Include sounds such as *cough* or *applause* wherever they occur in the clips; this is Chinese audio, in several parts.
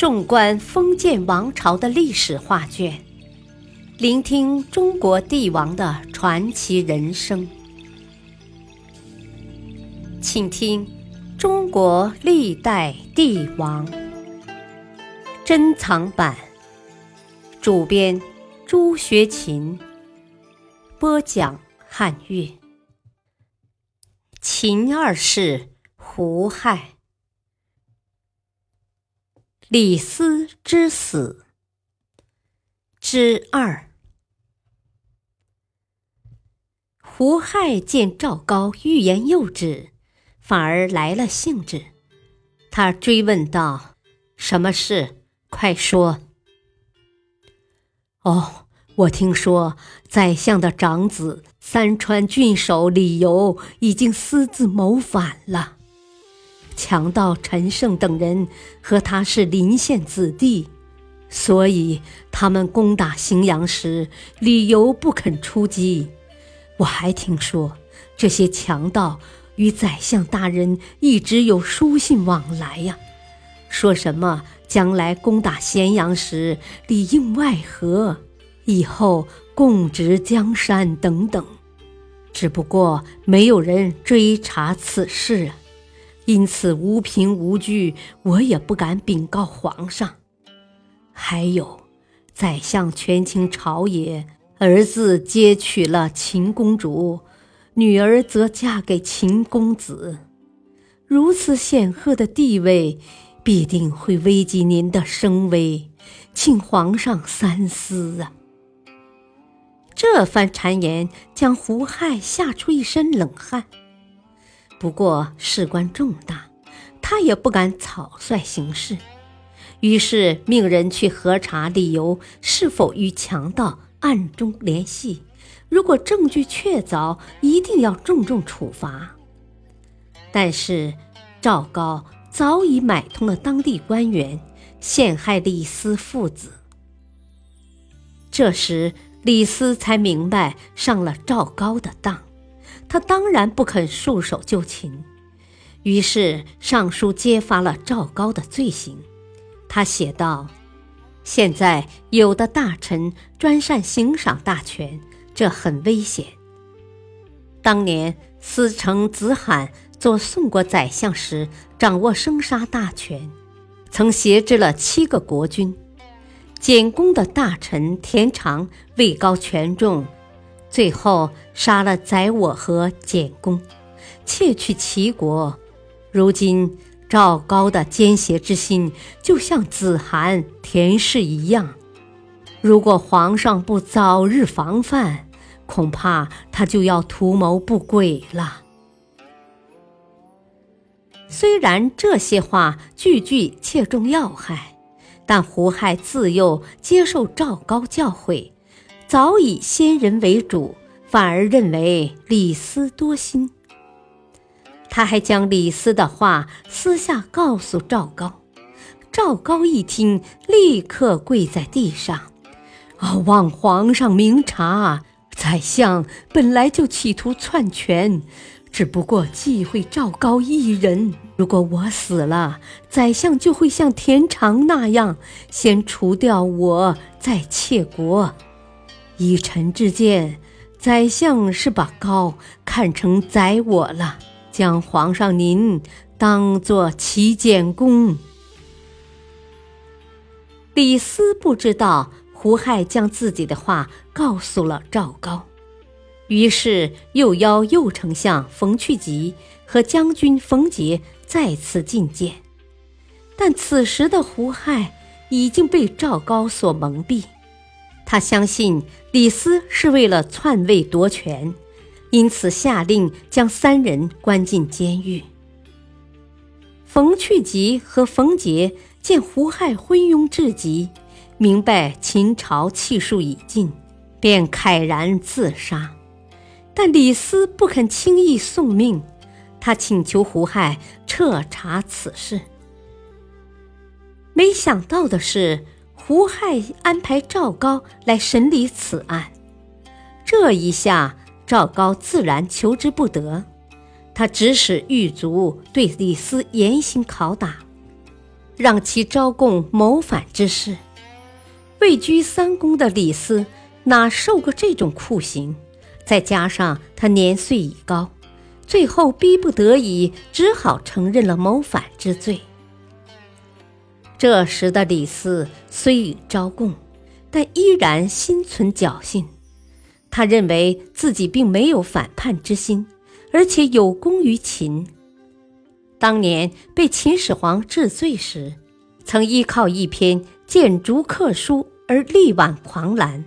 纵观封建王朝的历史画卷，聆听中国帝王的传奇人生，请听《中国历代帝王》珍藏版，主编朱学勤，播讲汉乐。秦二世胡亥。李斯之死之二。胡亥见赵高欲言又止，反而来了兴致。他追问道：“什么事？快说！”哦，我听说宰相的长子三川郡守李由已经私自谋反了。强盗陈胜等人和他是邻县子弟，所以他们攻打荥阳时，理由不肯出击。我还听说，这些强盗与宰相大人一直有书信往来呀，说什么将来攻打咸阳时里应外合，以后共执江山等等。只不过没有人追查此事啊。因此无凭无据，我也不敢禀告皇上。还有，宰相权倾朝野，儿子接娶了秦公主，女儿则嫁给秦公子，如此显赫的地位，必定会危及您的声威，请皇上三思啊！这番谗言将胡亥吓出一身冷汗。不过事关重大，他也不敢草率行事，于是命人去核查李由是否与强盗暗中联系。如果证据确凿，一定要重重处罚。但是赵高早已买通了当地官员，陷害李斯父子。这时李斯才明白上了赵高的当。他当然不肯束手就擒，于是上书揭发了赵高的罪行。他写道：“现在有的大臣专擅行赏大权，这很危险。当年司城子罕做宋国宰相时，掌握生杀大权，曾挟制了七个国君。简公的大臣田常位高权重。”最后杀了宰我和简公，窃取齐国。如今赵高的奸邪之心，就像子涵、田氏一样。如果皇上不早日防范，恐怕他就要图谋不轨了。虽然这些话句句切中要害，但胡亥自幼接受赵高教诲。早以先人为主，反而认为李斯多心。他还将李斯的话私下告诉赵高。赵高一听，立刻跪在地上：“啊，望皇上明察！宰相本来就企图篡权，只不过忌讳赵高一人。如果我死了，宰相就会像田常那样，先除掉我，再窃国。”以臣之见，宰相是把高看成宰我了，将皇上您当做齐简公。李斯不知道胡亥将自己的话告诉了赵高，于是又邀右丞相冯去疾和将军冯杰再次觐见，但此时的胡亥已经被赵高所蒙蔽。他相信李斯是为了篡位夺权，因此下令将三人关进监狱。冯去疾和冯杰见胡亥昏庸至极，明白秦朝气数已尽，便慨然自杀。但李斯不肯轻易送命，他请求胡亥彻查此事。没想到的是。胡亥安排赵高来审理此案，这一下赵高自然求之不得。他指使狱卒对李斯严刑拷打，让其招供谋反之事。位居三公的李斯哪受过这种酷刑？再加上他年岁已高，最后逼不得已，只好承认了谋反之罪。这时的李斯虽已招供，但依然心存侥幸。他认为自己并没有反叛之心，而且有功于秦。当年被秦始皇治罪时，曾依靠一篇谏逐客书而力挽狂澜。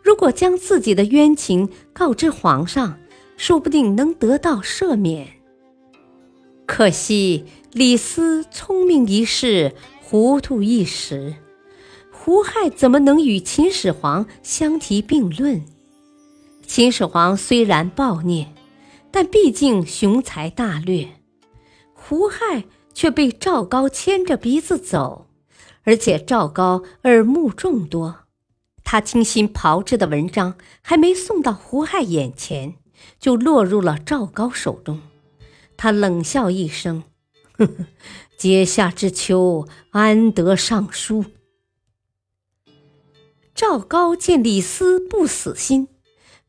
如果将自己的冤情告知皇上，说不定能得到赦免。可惜李斯聪明一世，糊涂一时，胡亥怎么能与秦始皇相提并论？秦始皇虽然暴虐，但毕竟雄才大略，胡亥却被赵高牵着鼻子走，而且赵高耳目众多，他精心炮制的文章还没送到胡亥眼前，就落入了赵高手中。他冷笑一声：“呵呵，阶下之囚，安得尚书？”赵高见李斯不死心。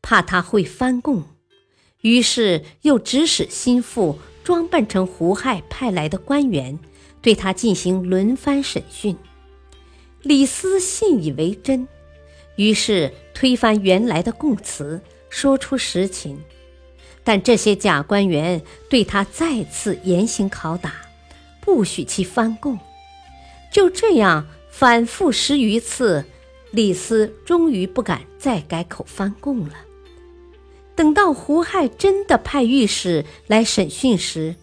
怕他会翻供，于是又指使心腹装扮成胡亥派来的官员，对他进行轮番审讯。李斯信以为真，于是推翻原来的供词，说出实情。但这些假官员对他再次严刑拷打，不许其翻供。就这样反复十余次，李斯终于不敢再改口翻供了。等到胡亥真的派御史来审讯时，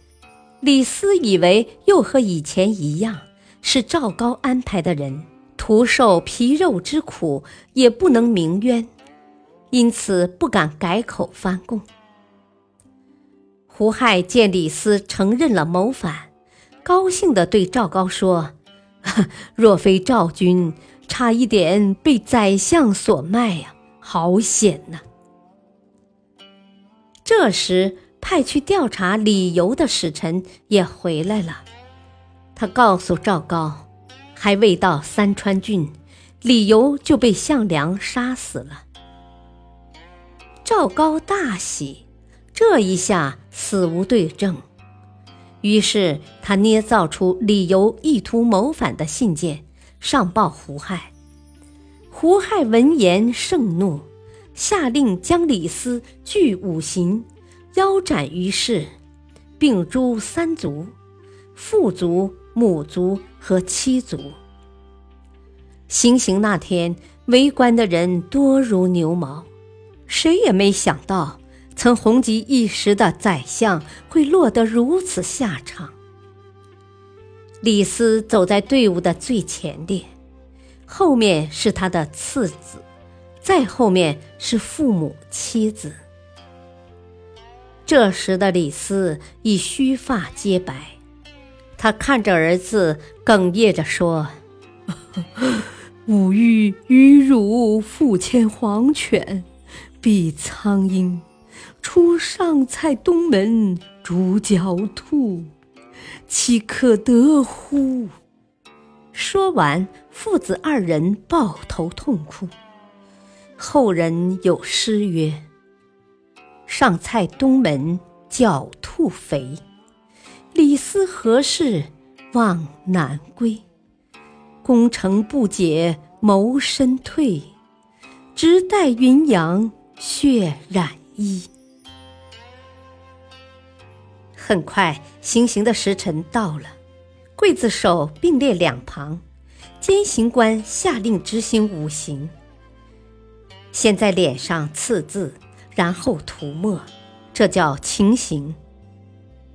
李斯以为又和以前一样是赵高安排的人，徒受皮肉之苦也不能鸣冤，因此不敢改口翻供。胡亥见李斯承认了谋反，高兴地对赵高说：“ *laughs* 若非赵军，差一点被宰相所卖呀，好险呐！”这时，派去调查理由的使臣也回来了。他告诉赵高，还未到三川郡，李由就被项梁杀死了。赵高大喜，这一下死无对证。于是他捏造出李由意图谋反的信件，上报胡亥。胡亥闻言盛怒。下令将李斯具五刑，腰斩于市，并诛三族：父族、母族和妻族。行刑那天，围观的人多如牛毛，谁也没想到，曾红极一时的宰相会落得如此下场。李斯走在队伍的最前列，后面是他的次子。再后面是父母、妻子。这时的李斯已须发皆白，他看着儿子，哽咽着说：“吾欲与汝父牵黄犬，比苍鹰，出上蔡东门，逐狡兔，岂可得乎？”说完，父子二人抱头痛哭。后人有诗曰：“上蔡东门狡兔肥，李斯何事望南归？功成不解谋身退，直待云阳血染一。”很快，行刑的时辰到了，刽子手并列两旁，监刑官下令执行五刑。先在脸上刺字，然后涂墨，这叫情刑；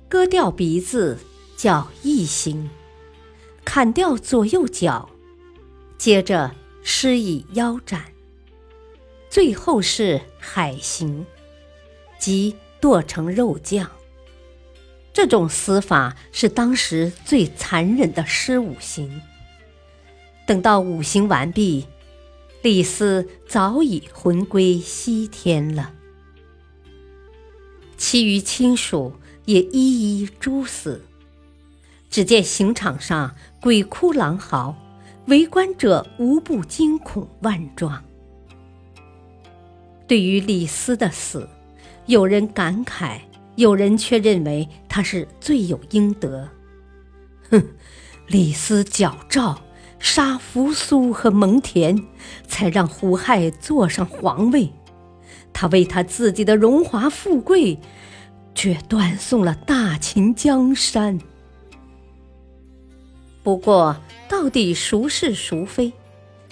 割掉鼻子叫异刑；砍掉左右脚，接着施以腰斩；最后是海刑，即剁成肉酱。这种死法是当时最残忍的施五行。等到五行完毕。李斯早已魂归西天了，其余亲属也一一诛死。只见刑场上鬼哭狼嚎，围观者无不惊恐万状。对于李斯的死，有人感慨，有人却认为他是罪有应得。哼，李斯矫诏杀扶苏和蒙恬，才让胡亥坐上皇位。他为他自己的荣华富贵，却断送了大秦江山。不过，到底孰是孰非，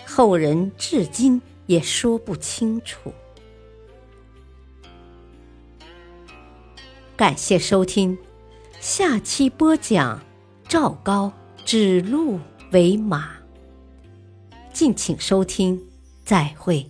后人至今也说不清楚。感谢收听，下期播讲赵高指鹿为马。敬请收听，再会。